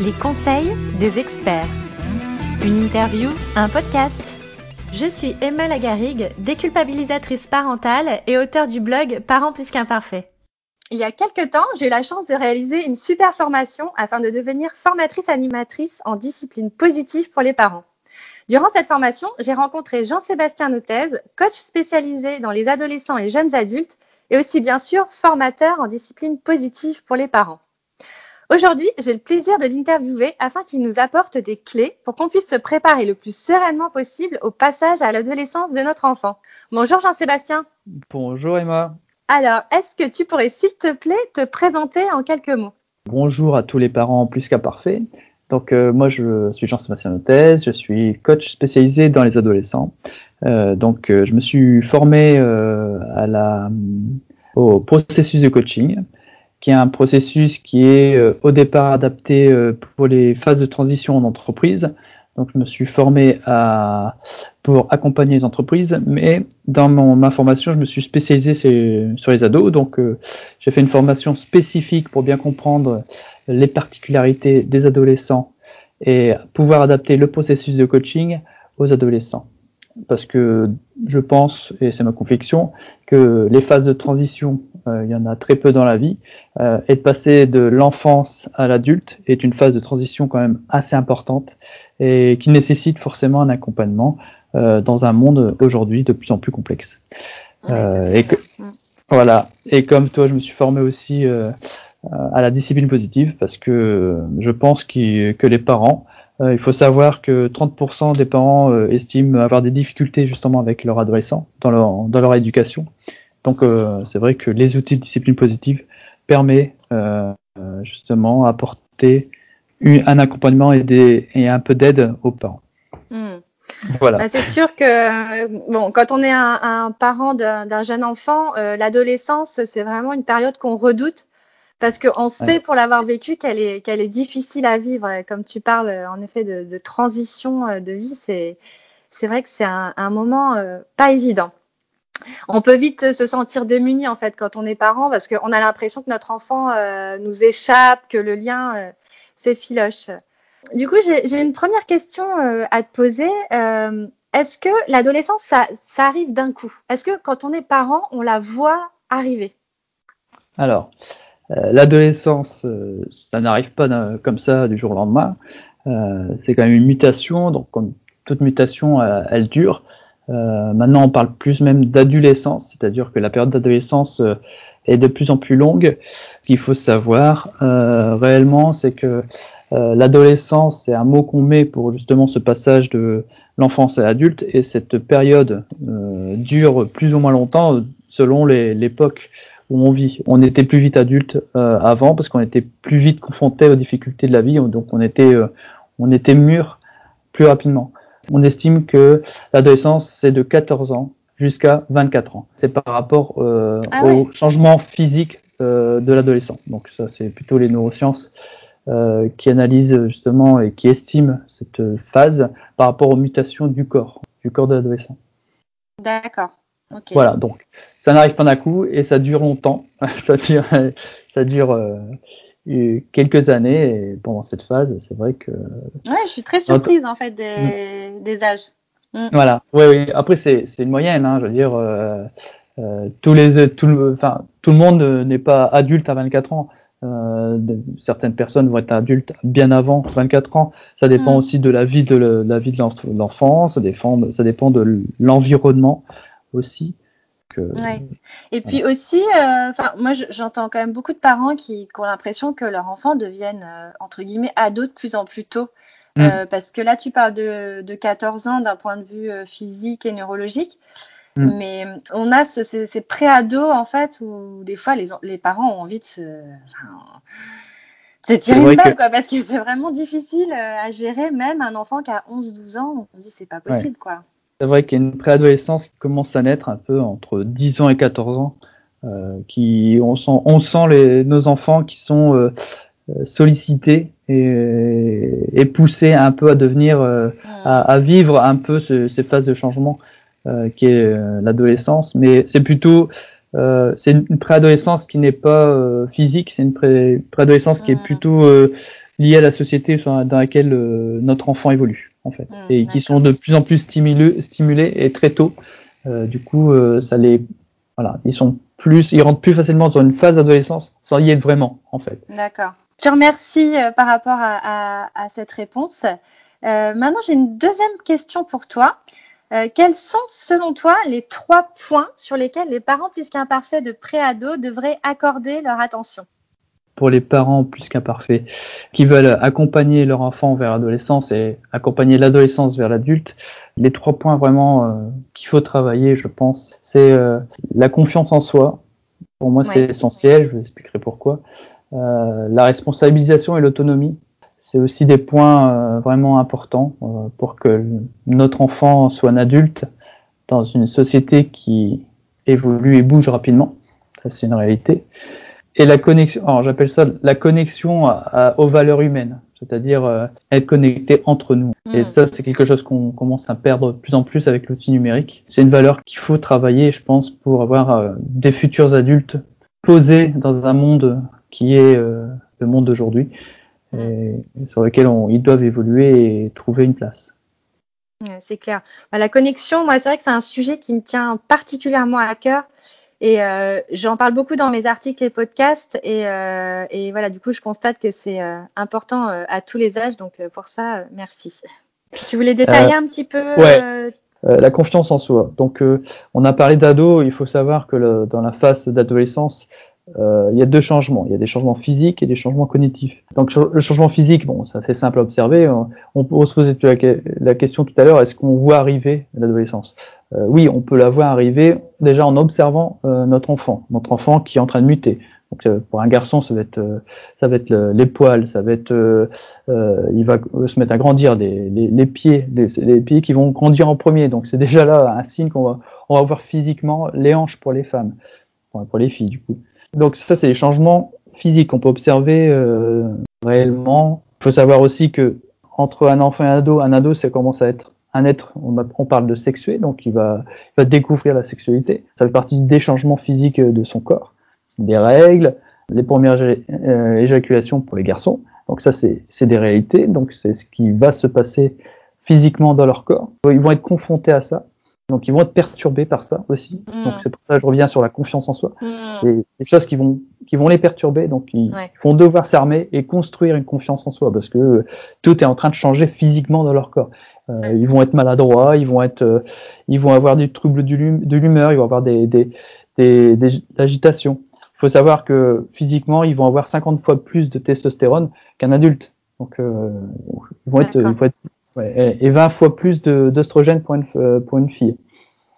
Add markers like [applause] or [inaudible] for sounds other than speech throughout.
Les conseils des experts. Une interview, un podcast. Je suis Emma Lagarigue, déculpabilisatrice parentale et auteure du blog Parents plus qu'imparfaits. Il y a quelques temps, j'ai eu la chance de réaliser une super formation afin de devenir formatrice animatrice en discipline positive pour les parents. Durant cette formation, j'ai rencontré Jean-Sébastien Notez, coach spécialisé dans les adolescents et jeunes adultes, et aussi bien sûr formateur en discipline positive pour les parents. Aujourd'hui, j'ai le plaisir de l'interviewer afin qu'il nous apporte des clés pour qu'on puisse se préparer le plus sereinement possible au passage à l'adolescence de notre enfant. Bonjour Jean-Sébastien. Bonjour Emma. Alors, est-ce que tu pourrais, s'il te plaît, te présenter en quelques mots? Bonjour à tous les parents plus qu'à parfait. Donc euh, moi je suis Jean-Sébastien Notez, je suis coach spécialisé dans les adolescents. Euh, donc euh, je me suis formé à la, au processus de coaching, qui est un processus qui est au départ adapté pour les phases de transition en entreprise. Donc je me suis formé à, pour accompagner les entreprises, mais dans mon, ma formation, je me suis spécialisé sur, les ados. Donc j'ai fait une formation spécifique pour bien comprendre les particularités des adolescents et pouvoir adapter le processus de coaching aux adolescents. Parce que je pense, et c'est ma conviction, que les phases de transition, euh, il y en a très peu dans la vie, euh, et de passer de l'enfance à l'adulte est une phase de transition quand même assez importante et qui nécessite forcément un accompagnement euh, dans un monde aujourd'hui de plus en plus complexe. et que, mm. voilà. Et comme toi, je me suis formé aussi à la discipline positive parce que je pense que les parents, euh, il faut savoir que 30% des parents euh, estiment avoir des difficultés justement avec leur adolescent dans leur, dans leur éducation. Donc euh, c'est vrai que les outils de discipline positive permettent justement apporter un accompagnement et, des, et un peu d'aide aux parents. Hmm. Voilà. Bah, c'est sûr que bon, quand on est un, un parent d'un jeune enfant, l'adolescence, c'est vraiment une période qu'on redoute parce qu'on sait pour l'avoir vécu qu'elle est qu'elle est difficile à vivre. Comme tu parles en effet de, de transition euh, de vie, c'est c'est vrai que c'est un, un, moment euh, pas évident. On peut vite se sentir démuni en fait quand on est parent parce qu'on a l'impression que notre enfant euh, nous échappe, que le lien euh, s'effiloche. Du coup, j'ai une première question à te poser. Est-ce que l'adolescence, ça, arrive d'un coup? Est-ce que quand on est parent, on la voit arriver? Alors, euh, l'adolescence, euh, ça n'arrive pas comme ça du jour au lendemain. Euh, c'est quand même une mutation, donc comme toute mutation, elle dure. Maintenant, on parle plus même d'adolescence, c'est-à-dire que la période d'adolescence est de plus en plus longue. Ce qu'il faut savoir réellement, c'est que l'adolescence, c'est un mot qu'on met pour justement ce passage de l'enfance à l'adulte, et cette période dure plus ou moins longtemps selon l'époque où on vit. On était plus vite adulte euh, avant parce qu'on était plus vite confronté aux difficultés de la vie, donc on était, euh, on était mûr plus rapidement. On estime que l'adolescence, c'est de 14 ans jusqu'à 24 ans. C'est par rapport euh, ah au changement physique de l'adolescent. Donc ça, c'est plutôt les neurosciences qui analysent justement et qui estiment cette phase par rapport aux mutations du corps, du corps de l'adolescent. D'accord. Voilà, donc ça n'arrive pas d'un coup et ça dure longtemps. [laughs] ça dure, ça dure euh, quelques années pendant cette phase, c'est vrai que. Ouais, je suis très surprise en fait des, mm. des âges. Mm. Voilà, oui, oui. Après, c'est une moyenne, hein, je veux dire. Euh, euh, tous les, tout, le, enfin, tout le monde n'est pas adulte à 24 ans. Euh, certaines personnes vont être adultes bien avant 24 ans. Ça dépend mm. aussi de la vie de, la vie de l'enfant. Ça dépend, ça dépend de l'environnement aussi. Et puis aussi, euh, enfin moi j'entends quand même beaucoup de parents qui, ont l'impression que leurs enfants deviennent euh, entre guillemets ados de plus en plus tôt. Mm. Euh, parce que là, tu parles de, de 14 ans d'un point de vue physique et neurologique. Mm. Mais on a ce, ces, ces pré-ados, en fait, où des fois les, les parents ont envie de se. c'est tirer une balle, quoi, parce que c'est vraiment difficile à gérer, même un enfant qui a 11-12 ans, on se dit c'est pas possible, quoi. C'est vrai qu'il y a une préadolescence qui commence à naître un peu entre 10 ans et 14 ans. Euh, qui on sent, on sent les, nos enfants qui sont euh, sollicités et, et, poussés un peu à devenir, euh, à, à, vivre un peu ce, ces phases de changement qui est l'adolescence. Mais c'est plutôt c'est une, préadolescence qui n'est pas physique, c'est une préadolescence qui est plutôt liée à la société dans laquelle notre enfant évolue, en fait, ah, et qui sont de plus en plus stimulés, stimulés et très tôt. du coup, ça les, voilà, ils sont plus, ils rentrent plus facilement dans une phase d'adolescence sans y être vraiment, en fait. D'accord. Je te remercie par rapport à, à, à cette réponse. maintenant, j'ai une deuxième question pour toi. Euh, quels sont, selon toi, les trois points sur lesquels les parents plus qu'imparfaits de préado devraient accorder leur attention? Pour les parents plus qu'imparfaits qui veulent accompagner leur enfant vers l'adolescence et accompagner l'adolescence vers l'adulte, les trois points vraiment euh, qu'il faut travailler, je pense, c'est euh, la confiance en soi. Pour moi, c'est essentiel, je vous expliquerai pourquoi. la responsabilisation et l'autonomie c'est aussi des points euh, vraiment importants euh, pour que notre enfant soit un adulte dans une société qui évolue et bouge rapidement. Ça, c'est une réalité. Et la connexion, alors j'appelle ça la connexion aux valeurs humaines, c'est-à-dire euh, être connecté entre nous. Et mm. ça, c'est quelque chose qu'on commence à perdre de plus en plus avec l'outil numérique. C'est une valeur qu'il faut travailler, je pense, pour avoir des futurs adultes posés dans un monde qui est le monde d'aujourd'hui et, sur lequel ils doivent évoluer et trouver une place. c'est clair. Bah, la connexion, moi, c'est vrai que c'est un sujet qui me tient particulièrement à cœur. Et euh, j'en parle beaucoup dans mes articles et podcasts. Et, euh, et voilà, du coup, je constate que c'est euh, important à tous les âges. Donc, pour ça, merci. Tu voulais détailler un petit peu la confiance en soi. Donc, on a parlé d'ado. Il faut savoir que dans la phase d'adolescence, euh, il y a deux changements. Il y a des changements physiques et des changements cognitifs. Donc le changement physique, bon, ça c'est simple à observer. On peut se poser la, question tout à l'heure est-ce qu'on voit arriver l'adolescence? Euh, Oui, on peut la voir arriver déjà en observant euh, notre enfant, notre enfant qui est en train de muter. Donc pour un garçon, ça va être ça va être les poils, ça va être il va se mettre à grandir les, pieds, les, les, pieds qui vont grandir en premier. Donc c'est déjà là un signe qu'on va on va voir physiquement les hanches pour les femmes, pour les filles du coup. Donc ça, c'est les changements physiques qu'on peut observer euh, réellement. Il faut savoir aussi que entre un enfant et un ado, un ado, ça commence à être un être, on, parle de sexué, donc il va, découvrir la sexualité. Ça fait partie des changements physiques de son corps, des règles, les premières euh, éjaculations pour les garçons. Donc ça, c'est des réalités. Donc c'est ce qui va se passer physiquement dans leur corps. Ils vont être confrontés à ça. Donc ils vont être perturbés par ça aussi. Mm. Donc c'est pour ça que je reviens sur la confiance en soi. Mm. Et des choses qui vont qui vont les perturber. Donc ils vont devoir s'armer et construire une confiance en soi parce que tout est en train de changer physiquement dans leur corps. Euh, ils vont être maladroits, ils vont être, euh, ils vont avoir des troubles de l'humeur, ils vont avoir des des des, des agitations. Il faut savoir que physiquement ils vont avoir 50 fois plus de testostérone qu'un adulte. Donc euh, ils vont être, ils vont être et 20 fois plus d'œstrogène pour une, euh, pour une fille.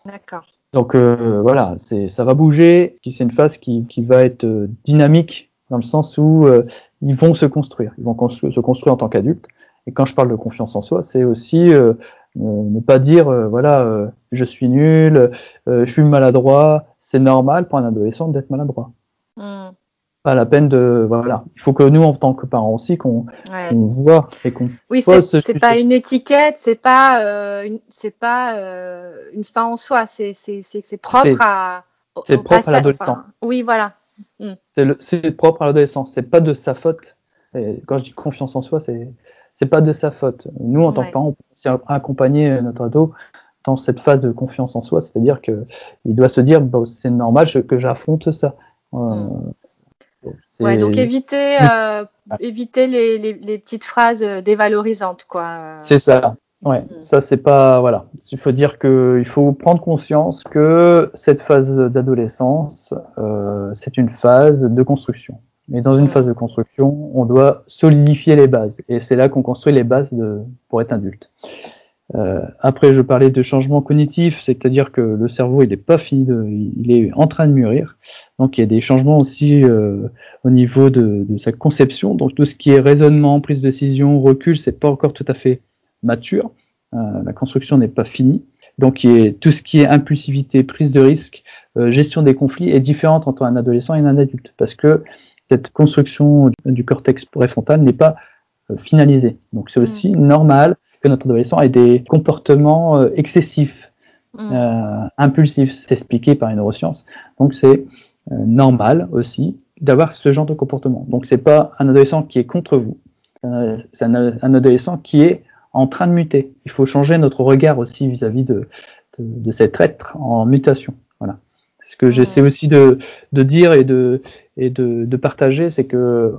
D'accord. Donc euh, voilà, c'est ça va bouger. C'est une phase qui, qui va être euh, dynamique dans le sens où ils vont se construire. Ils vont se construire en tant qu'adultes. Et quand je parle de confiance en soi, c'est aussi ne pas dire voilà je suis nul, je suis maladroit. C'est normal pour un adolescent d'être maladroit. Hmm pas la peine de voilà. Il faut que nous en tant que parents aussi qu'on voit et qu'on oui c'est pas une étiquette, c'est pas euh, c'est pas euh, une fin en soi, c'est c'est c'est propre à c'est propre à l'adolescent. oui voilà. Mm. C'est propre à l'adolescent, c'est pas de sa faute. Et quand je dis confiance en soi, c'est c'est pas de sa faute. Nous en tant que parents, on peut accompagner notre ado dans cette phase de confiance en soi, c'est-à-dire que il doit se dire bon, c'est normal que j'affronte ça. Euh, mm. Ouais, donc éviter, euh, éviter les, les, les, petites phrases euh, dévalorisantes, quoi. C'est ça. Ouais, mm. ça c'est pas voilà. Il faut dire que il faut prendre conscience que cette phase d'adolescence, euh, c'est une phase de construction. Mais dans une mm. phase de construction, on doit solidifier les bases, et c'est là qu'on construit les bases de, pour être adulte. Euh, après, je parlais de changement cognitif, c'est-à-dire que le cerveau, il n'est pas fini, de, il est en train de mûrir. Donc, il y a des changements aussi euh, au niveau de, de, sa conception. Donc, tout ce qui est raisonnement, prise de décision, recul, c'est pas encore tout à fait mature. Euh, la construction n'est pas finie. Donc, il y a tout ce qui est impulsivité, prise de risque, gestion des conflits est différente entre un adolescent et un adulte, parce que cette construction du cortex préfrontal n'est pas finalisée. Donc, c'est mmh. aussi normal que notre adolescent ait des comportements euh, excessifs. mm. euh, impulsif. C'est expliqué par les neurosciences. Donc c'est euh, normal aussi d'avoir ce genre de comportement. Donc c'est pas un adolescent qui est contre vous, c'est un, adolescent qui est en train de muter. Il faut changer notre regard aussi vis-à-vis de, de, cet être en mutation. Voilà. Ce que j'essaie aussi de, de, dire et de, et de, de partager, c'est que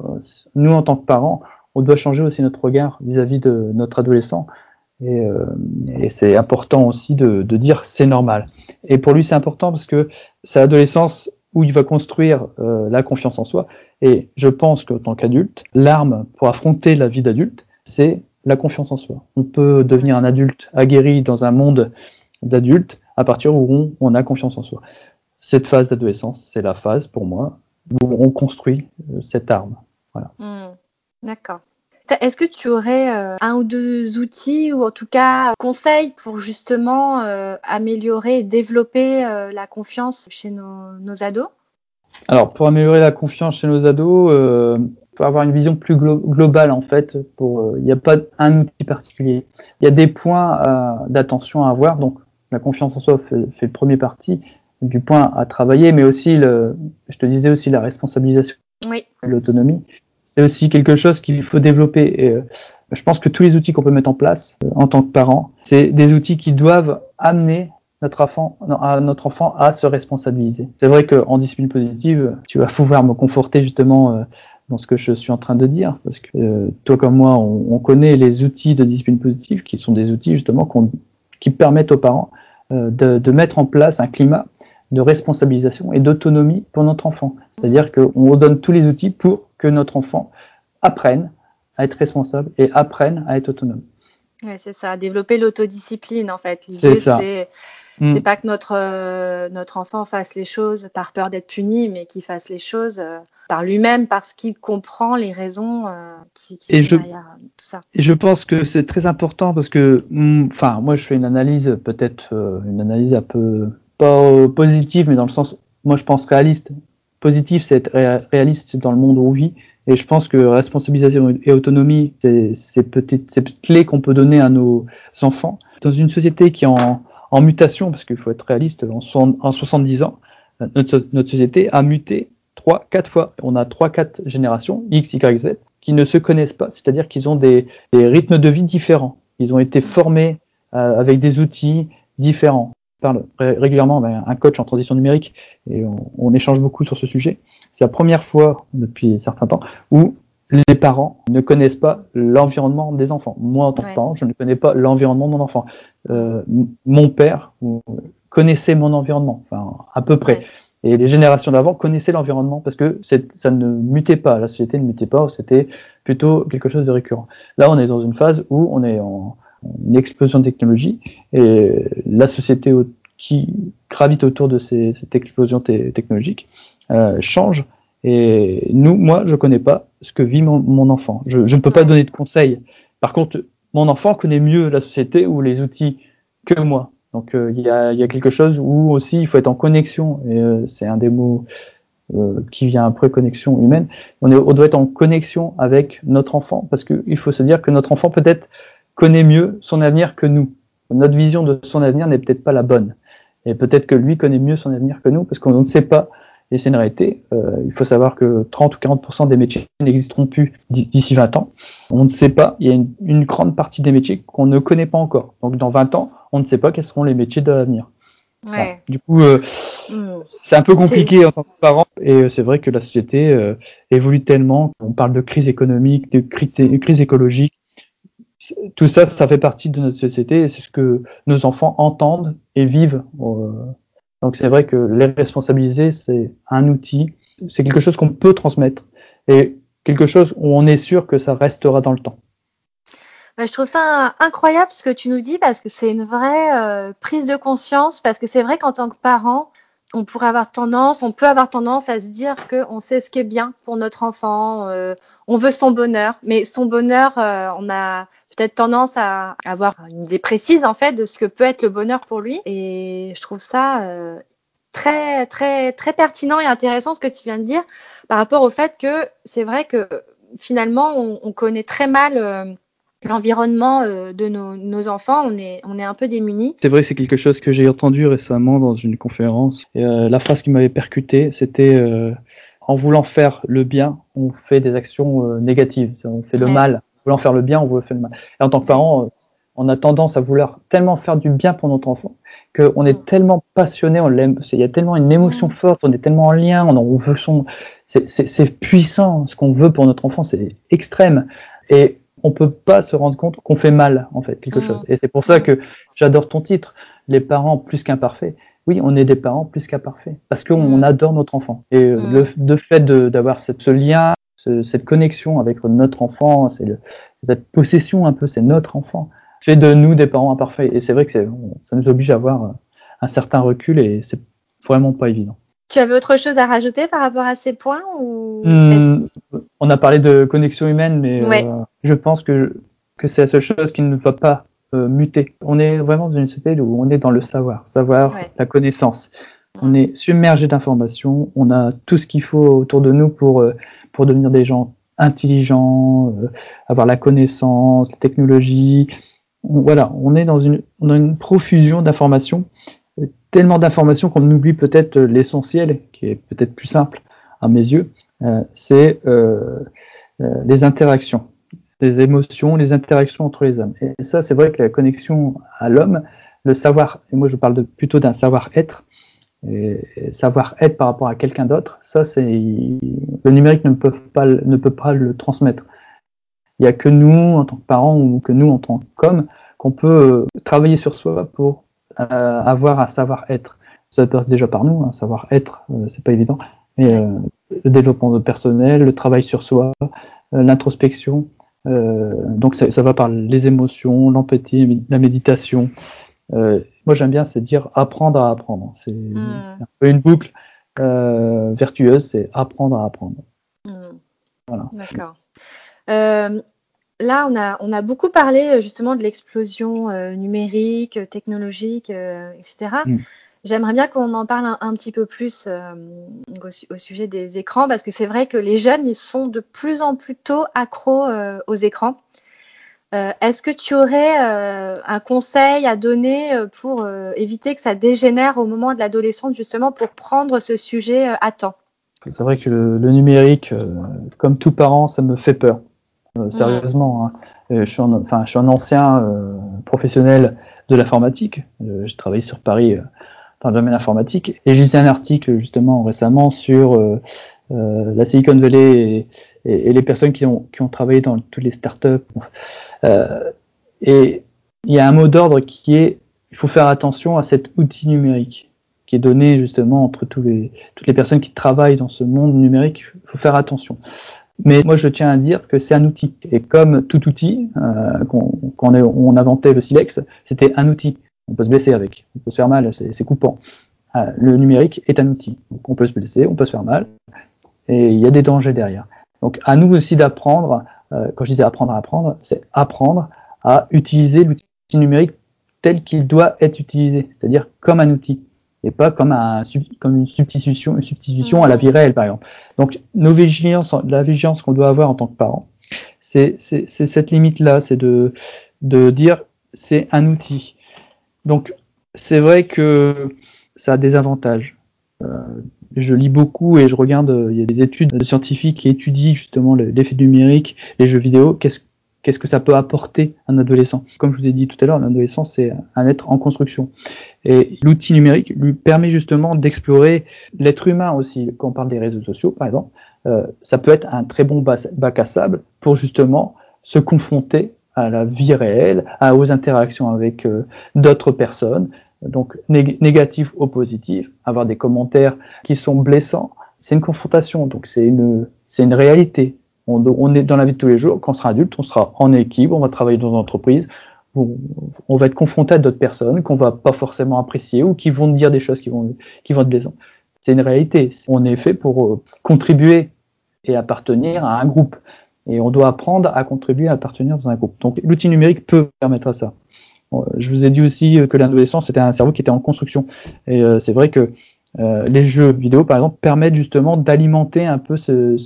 nous, en tant que parents, on doit changer aussi notre regard vis-à-vis de notre adolescent. Et, euh, et c'est important aussi de, de dire c'est normal. Et pour lui, c'est important parce que sa adolescence où il va construire euh, la confiance en soi. Et je pense qu'en tant qu'adulte, l'arme pour affronter la vie d'adulte, c'est la confiance en soi. On peut devenir un adulte aguerri dans un monde d'adulte à partir où on, a confiance en soi. Cette phase d'adolescence, c'est la phase pour moi où on construit euh, cette arme. Voilà. Hmm. D'accord. Est-ce que tu aurais euh, un ou deux outils ou en tout cas conseils pour justement euh, améliorer et développer la confiance chez nos, ados? Alors pour améliorer la confiance chez nos ados, pour avoir une vision plus globale en fait. Pour il n'y a pas un outil particulier. Il y a des points d'attention à avoir. Donc la confiance en soi fait, fait premier partie du point à travailler, mais aussi, le, je te disais aussi la responsabilisation, oui. l'autonomie. C'est aussi quelque chose qu'il faut développer. Euh, je pense que tous les outils qu'on peut mettre en place euh, en tant que parent, c'est des outils qui doivent amener notre enfant, à se responsabiliser. C'est vrai qu'en discipline positive, tu vas pouvoir me conforter justement euh, dans ce que je suis en train de dire, parce que toi comme moi, on, on, connaît les outils de discipline positive, qui sont des outils justement qui permettent aux parents de, mettre en place un climat de responsabilisation et d'autonomie pour notre enfant. C'est-à-dire qu'on donne tous les outils pour que notre enfant apprenne à être responsable et apprenne à être autonome. Ouais, c'est ça, développer l'autodiscipline en fait. L'idée c'est Mm. C'est pas que notre euh, notre enfant fasse les choses par peur d'être puni, mais qu'il fasse les choses euh, par lui-même parce qu'il comprend les raisons euh, qui, qui sont derrière tout ça. Et je pense que c'est très important parce que, mm, enfin, moi je fais une analyse peut-être une analyse un peu pas positive, mais dans le sens, moi je pense réaliste. Positif, c'est être réaliste dans le monde où on vit. Et je pense que responsabilisation et autonomie, c'est ces petites clés qu'on peut donner à nos enfants. Dans une société qui est en, en mutation, parce qu'il faut être réaliste, en, 70 ans, notre, société a muté trois, quatre fois. On a trois, quatre générations, X, Y, Z, qui ne se connaissent pas, c'est-à-dire qu'ils ont des, rythmes de vie différents. Ils ont été formés euh, avec des outils différents. Je parle régulièrement avec un coach en transition numérique et on, échange beaucoup sur ce sujet. C'est la première fois depuis un certain temps où les parents ne connaissent pas l'environnement des enfants. Moi, en tant que parent, je ne connais pas l'environnement de mon enfant. Euh, mon père connaissait mon environnement, enfin à peu près. Et les générations d'avant connaissaient l'environnement parce que ça ne mutait pas, la société ne mutait pas, c'était plutôt quelque chose de récurrent. Là, on est dans une phase où on est en, une explosion de technologie et la société qui gravite autour de ces, cette explosion technologique euh, change et nous, moi, je connais pas ce que vit mon, enfant. Je, ne peux pas donner de conseils. Par contre, mon enfant connaît mieux la société ou les outils que moi. Donc euh, il y, a, y, a, quelque chose où aussi il faut être en connexion. Et euh, c'est un des mots euh, qui vient après connexion humaine. On, est, on doit être en connexion avec notre enfant parce qu'il faut se dire que notre enfant peut-être connaît mieux son avenir que nous. Notre vision de son avenir n'est peut-être pas la bonne. Et peut-être que lui connaît mieux son avenir que nous parce qu'on ne sait pas et c'est une réalité. Euh, il faut savoir que 30 ou 40% des métiers n'existeront plus d'ici 20 ans. On ne sait pas. Il y a une, grande partie des métiers qu'on ne connaît pas encore. Donc dans 20 ans, on ne sait pas quels seront les métiers de l'avenir. Ouais. Du coup, euh, hmm. c'est un peu compliqué en tant que parent. Et euh, c'est vrai que la société euh, évolue tellement. On parle de crise économique, de crise écologique. Tout ça, ça fait partie de notre société et c'est ce que nos enfants entendent et vivent donc c'est vrai que les responsabiliser, c'est un outil, c'est quelque chose qu'on peut transmettre et quelque chose où on est sûr que ça restera dans le temps. Bah, je trouve ça incroyable ce que tu nous dis parce que c'est une vraie euh, prise de conscience parce que c'est vrai qu'en tant que parent, on pourrait avoir tendance, on peut avoir tendance à se dire qu'on sait ce qui est bien pour notre enfant, euh, on veut son bonheur, mais son bonheur, euh, on a peut-être tendance à avoir une idée précise en fait de ce que peut être le bonheur pour lui, et je trouve ça euh, très très très pertinent et intéressant ce que tu viens de dire par rapport au fait que c'est vrai que finalement on, on connaît très mal l'environnement de nos, enfants, on est, on est un peu démunis. C'est vrai, c'est quelque chose que j'ai entendu récemment dans une conférence. Et, la phrase qui m'avait percuté, c'était en voulant faire le bien, on fait des actions négatives. On fait le mal. En voulant faire le bien, on veut faire le mal. Et en tant que parent, on a tendance à vouloir tellement faire du bien pour notre enfant qu'on est tellement passionné, on l'aime, il y a tellement une émotion forte, on est tellement en lien, on, veut son, c'est puissant, ce qu'on veut pour notre enfant, c'est extrême. Et on peut pas se rendre compte qu'on fait mal, en fait, quelque mm. chose. Et c'est pour ça que j'adore ton titre, les parents plus qu'imparfaits. Oui, on est des parents plus qu'imparfaits, parce qu'on adore notre enfant. Et euh, le, fait d'avoir ce lien, cette connexion avec notre enfant, c'est cette possession un peu, c'est notre enfant fait de nous des parents imparfaits. Et c'est vrai que ça nous oblige à avoir euh, un certain recul et c'est vraiment pas évident. Tu avais autre chose à rajouter par rapport à ces points ou hmm, On a parlé de connexion humaine, mais euh, je pense que, que c'est la seule chose qui ne va pas euh, muter. On est vraiment dans une société où on est dans le savoir, savoir, la connaissance. On est submergé d'informations, on a tout ce qu'il faut autour de nous pour, pour devenir des gens intelligents, avoir la connaissance, la technologie, voilà, on est dans une, on a une profusion d'informations, tellement d'informations qu'on oublie peut-être l'essentiel, qui est peut-être plus simple à mes yeux, euh, c'est euh, euh, les interactions, les émotions, les interactions entre les hommes. Et ça, c'est vrai que la connexion à l'homme, le savoir, et moi je parle de, plutôt d'un savoir-être, savoir-être par rapport à quelqu'un d'autre, ça c'est le numérique ne peut pas ne peut pas le transmettre. Il n'y a que nous, en tant que parents, ou que nous, en tant qu'hommes, qu'on peut euh, travailler sur soi pour euh, avoir un savoir-être. Ça passe déjà par nous, un savoir-être, euh, c'est pas évident, mais le développement de personnel, le travail sur soi, l'introspection. donc ça, ça, va par les émotions, l'empathie, la méditation. moi j'aime bien, c'est dire apprendre à apprendre. C'est hmm. un peu une boucle vertueuse, c'est apprendre à apprendre. Hmm. Voilà. D'accord. Euh, là, on a, on a beaucoup parlé euh, justement de l'explosion euh, numérique, technologique, etc. Mm. J'aimerais bien qu'on en parle un, petit peu plus au, sujet des écrans, parce que c'est vrai que les jeunes, ils sont de plus en plus tôt accros aux écrans. Est-ce que tu aurais un conseil à donner pour éviter que ça dégénère au moment de l'adolescence, justement, pour prendre ce sujet à temps? C'est vrai que le numérique, comme tout parent, ça me fait peur. Euh, sérieusement. Hein. Euh, je, suis un, enfin, je suis un ancien euh, professionnel de l'informatique. J'ai travaillé sur Paris dans le domaine informatique. Et j'ai lu un article justement récemment sur la Silicon Valley et, les personnes qui ont, qui ont travaillé dans toutes les startups. Et il y a un mot d'ordre qui est il faut faire attention à cet outil numérique qui est donné justement entre tous les, toutes les personnes qui travaillent dans ce monde numérique. Il faut faire attention. Mais moi, je tiens à dire que c'est un outil. Et comme tout outil, euh, quand on, inventait le silex, c'était un outil. On peut se blesser avec, on peut se faire mal, c'est coupant. Euh, le numérique est un outil. Donc on peut se blesser, on peut se faire mal, et il y a des dangers derrière. Donc à nous aussi d'apprendre, euh, quand je disais apprendre à apprendre, c'est apprendre à utiliser l'outil numérique tel qu'il doit être utilisé, c'est-à-dire comme un outil et pas comme, un, comme une substitution, une substitution à la vie réelle, par exemple. Donc, nos vigilances, la vigilance qu'on doit avoir en tant que parent, c'est cette limite-là, c'est de, de dire c'est un outil. Donc, c'est vrai que ça a des avantages. Euh, je lis beaucoup et je regarde, il y a des études scientifiques qui étudient justement l'effet numérique, les jeux vidéo. Qu'est-ce qu'est-ce que ça peut apporter un adolescent Comme je vous ai dit tout à l'heure, l'adolescent, c'est un être en construction. Et l'outil numérique lui permet justement d'explorer l'être humain aussi. Quand on parle des réseaux sociaux, par exemple, euh, ça peut être un très bon bac à sable pour justement se confronter à la vie réelle, à, aux interactions avec euh, d'autres personnes, donc négatif ou positif, avoir des commentaires qui sont blessants, c'est une confrontation, donc c'est une, c'est une réalité. On, est dans la vie de tous les jours, quand on sera adulte, on sera en équipe, on va travailler dans une entreprise, on va être confronté à d'autres personnes qu'on va pas forcément apprécier ou qui vont dire des choses qui vont, qui vont être blessantes. C'est une réalité. On est fait pour euh, contribuer et appartenir à un groupe. Et on doit apprendre à contribuer à appartenir dans un groupe. Donc l'outil numérique peut permettre à ça. Je vous ai dit aussi que l'adolescence c'était un cerveau qui était en construction. Et euh, c'est vrai que euh, les jeux vidéo, par exemple, permettent justement d'alimenter un peu ce,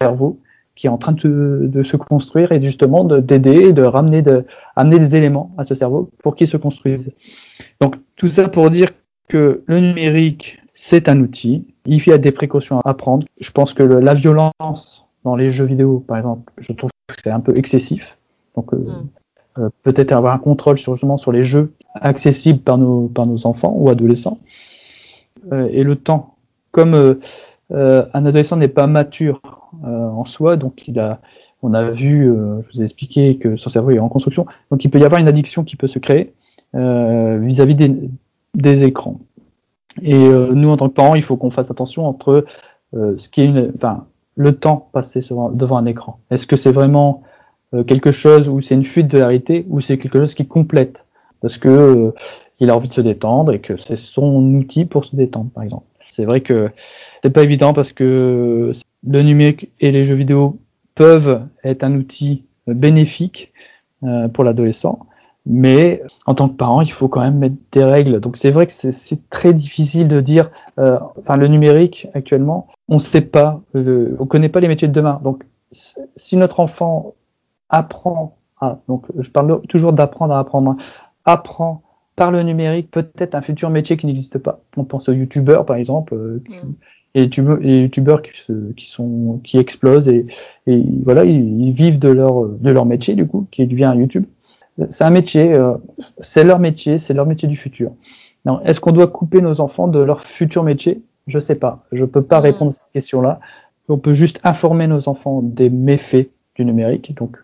cerveau qui est en train de, se construire et justement d'aider, de, ramener, de amener des éléments à ce cerveau pour qu'il se construise. Donc tout ça pour dire que le numérique, c'est un outil. Il y a des précautions à prendre. Je pense que la violence dans les jeux vidéo, par exemple, je trouve que c'est un peu excessif. Donc euh, mm. euh, peut-être avoir un contrôle sur, justement sur les jeux accessibles par nos, par nos enfants ou adolescents. Euh, et le temps, comme un adolescent n'est pas mature en soi, donc il a, on a vu, je vous ai expliqué que son cerveau est en construction, donc il peut y avoir une addiction qui peut se créer vis-à-vis des, écrans. Et nous, en tant que parents, il faut qu'on fasse attention entre ce qui est une, enfin, le temps passé devant un écran Est-ce que c'est vraiment euh, quelque chose où c'est une fuite de la réalité ou c'est quelque chose qui complète? Parce que euh, il a envie de se détendre et que c'est son outil pour se détendre, par exemple. C'est vrai que c'est pas évident parce que le numérique et les jeux vidéo peuvent être un outil bénéfique euh, pour l'adolescent, mais en tant que parent, il faut quand même mettre des règles. Donc c'est vrai que c'est très difficile de dire, euh, enfin le numérique actuellement, on ne sait pas, le, on connaît pas les métiers de demain. Donc si notre enfant apprend à, donc je parle toujours d'apprendre à apprendre, apprend par le numérique peut-être un futur métier qui n'existe pas. On pense aux youtubeurs par exemple, euh, mm. Et les youtubeurs qui, qui, sont qui explosent et, et voilà ils, ils, vivent de leur de leur métier du coup qui devient YouTube c'est un métier, euh, c'est leur métier, c'est leur métier du futur. Est-ce qu'on doit couper nos enfants de leur futur métier? Je sais pas. Je peux pas répondre à cette question-là. On peut juste informer nos enfants des méfaits du numérique, donc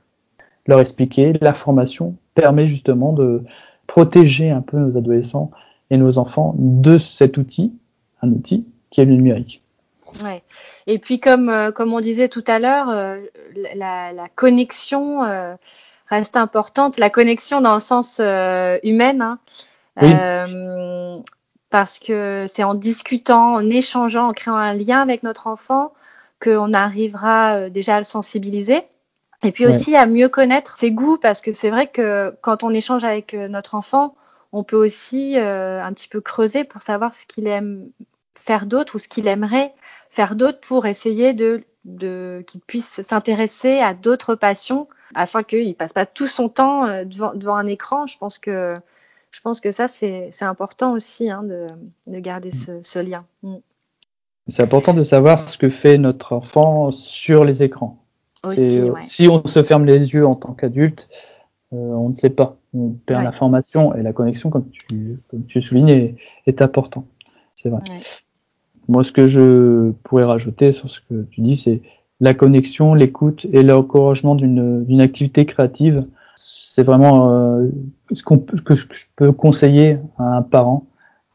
leur expliquer. La formation permet justement de protéger un peu nos adolescents et nos enfants de cet outil, un outil qui est le numérique. Ouais. Et puis comme euh, comme on disait tout à l'heure, euh, la, la, connexion reste importante. La connexion dans le sens euh, humain, hein. euh, parce que c'est en discutant, en échangeant, en créant un lien avec notre enfant qu'on arrivera euh, déjà à le sensibiliser. Et puis aussi à mieux connaître ses goûts, parce que c'est vrai que quand on échange avec notre enfant, on peut aussi un petit peu creuser pour savoir ce qu'il aime faire d'autre ou ce qu'il aimerait faire d'autre pour essayer de, de qu'il puisse s'intéresser à d'autres passions afin qu'il passe pas tout son temps euh, devant, devant un écran. Je pense que je pense que ça c'est important aussi hein, de, de, garder ce, ce lien. Mm. C'est important de savoir ce que fait notre enfant sur les écrans. Aussi, euh, Si on se ferme les yeux en tant qu'adulte, euh, on ne sait pas. On perd l'information et la connexion, comme tu, comme tu soulignes, est, est important. C'est vrai. Moi, ce que je pourrais rajouter sur ce que tu dis, c'est la connexion, l'écoute et l'encouragement d'une activité créative. C'est vraiment euh, ce, qu'on que je peux conseiller à un parent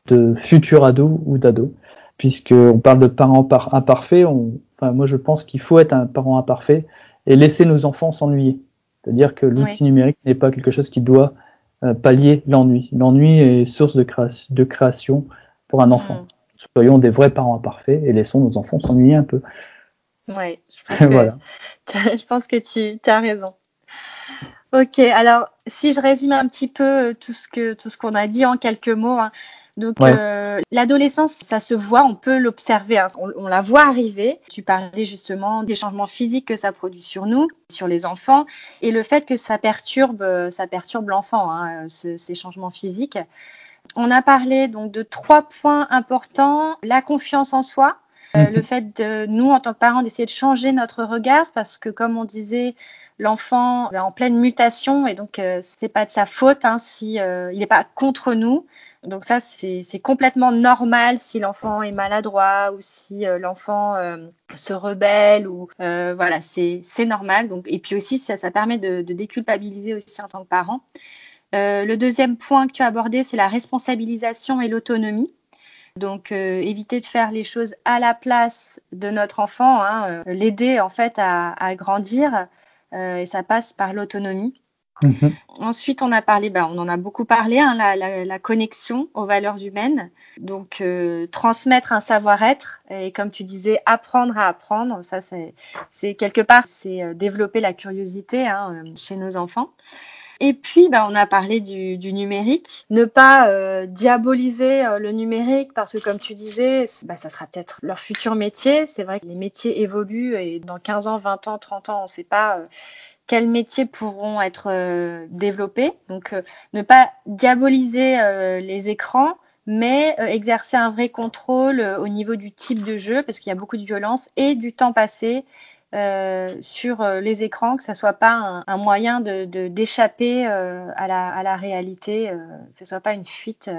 de futur ado ou d'ado, puisqu'on parle de parents par, imparfaits. enfin, moi, je pense qu'il faut être un parent imparfait et laisser nos enfants s'ennuyer. C'est-à-dire que l'outil numérique n'est pas quelque chose qui doit euh, pallier l'ennui. L'ennui est source de, de, création pour un enfant. Mm. Soyons des vrais parents imparfaits et laissons nos enfants s'ennuyer un peu. Oui, je [laughs] pense que, [laughs] je pense que tu as raison. Ok, alors si je résume un petit peu euh, tout ce que tout ce qu'on a dit en quelques mots. Hein. Donc euh, l'adolescence, ça se voit, on peut l'observer, hein. on, la voit arriver. Tu parlais justement des changements physiques que ça produit sur nous, sur les enfants, et le fait que ça perturbe, ça perturbe l'enfant, hein, ces changements physiques. On a parlé donc de trois points importants la confiance en soi, euh, le fait de nous, en tant que parents, d'essayer de changer notre regard, parce que comme on disait, l'enfant est en pleine mutation et donc euh, c'est pas de sa faute hein, si euh, il n'est pas contre nous. Donc ça c'est complètement normal si l'enfant est maladroit ou si l'enfant se rebelle ou voilà c'est normal. Donc et puis aussi ça, ça permet de, de, déculpabiliser aussi en tant que parent. Le deuxième point que tu as abordé c'est la responsabilisation et l'autonomie. Donc euh, éviter de faire les choses à la place de notre enfant, hein, euh, l'aider en fait à, grandir, euh, et ça passe par l'autonomie. Mhm. Ensuite, on a parlé, ben, on en a beaucoup parlé, hein, la, connexion aux valeurs humaines. Donc, transmettre un savoir-être et, comme tu disais, apprendre à apprendre. Ça, c'est quelque part, c'est développer la curiosité hein, chez nos enfants. Et puis, bah, on a parlé du, numérique. Ne pas euh, diaboliser euh, le numérique parce que, comme tu disais, bah, ça sera peut-être leur futur métier. C'est vrai que les métiers évoluent et dans 15 ans, 20 ans, 30 ans, on ne sait pas quels métiers pourront être développés. Donc, ne pas diaboliser les écrans, mais exercer un vrai contrôle au niveau du type de jeu, parce qu'il y a beaucoup de violence, et du temps passé euh, sur euh, les écrans, que ça soit pas un, moyen de d'échapper euh, à, la, à la réalité, que ce soit pas une fuite,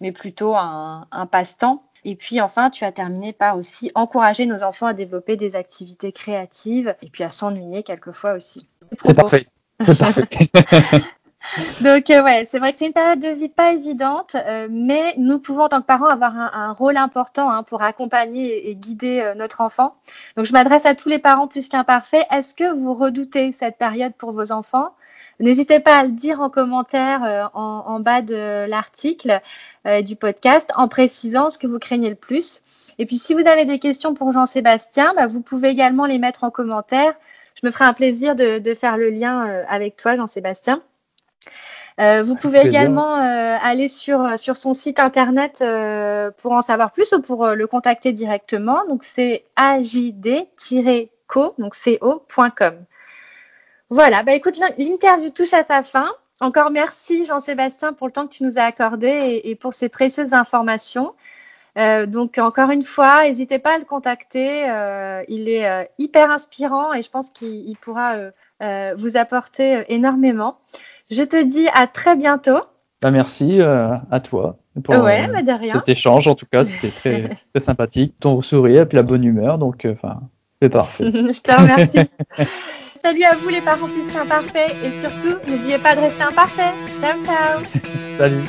mais plutôt un, un passe-temps. Et puis enfin, tu as terminé par aussi encourager nos enfants à développer des activités créatives et puis à s'ennuyer quelquefois aussi. C'est parfait. [laughs] C'est parfait. [laughs] Donc euh, ouais, c'est vrai que c'est une période de vie pas évidente, euh, mais nous pouvons en tant que parents avoir un, rôle important hein, pour accompagner et, guider euh, notre enfant. Donc je m'adresse à tous les parents plus qu'imparfaits. Est-ce que vous redoutez cette période pour vos enfants? N'hésitez pas à le dire en commentaire en, bas de l'article du podcast en précisant ce que vous craignez le plus. Et puis si vous avez des questions pour Jean-Sébastien, bah, vous pouvez également les mettre en commentaire. Je me ferai un plaisir de, de faire le lien avec toi, Jean-Sébastien. Euh, vous pouvez également euh, aller sur, sur son site internet euh, pour en savoir plus ou pour le contacter directement. Donc c'est ajd-co, donc co.com. Voilà, bah écoute, l'interview touche à sa fin. Encore merci Jean-Sébastien pour le temps que tu nous as accordé et, pour ces précieuses informations. donc encore une fois, n'hésitez pas à le contacter. il est hyper inspirant et je pense qu'il pourra vous apporter énormément. Je te dis à très bientôt. Bah, merci euh, à toi pour ouais, euh, bah, cet échange. En tout cas, c'était très, [laughs] très sympathique. Ton sourire et puis la bonne humeur. Donc, euh, enfin, c'est parfait. [laughs] Je te remercie. [laughs] Salut à vous les parents plus qu'imparfaits et surtout, n'oubliez pas de rester imparfait. Ciao, ciao. Salut.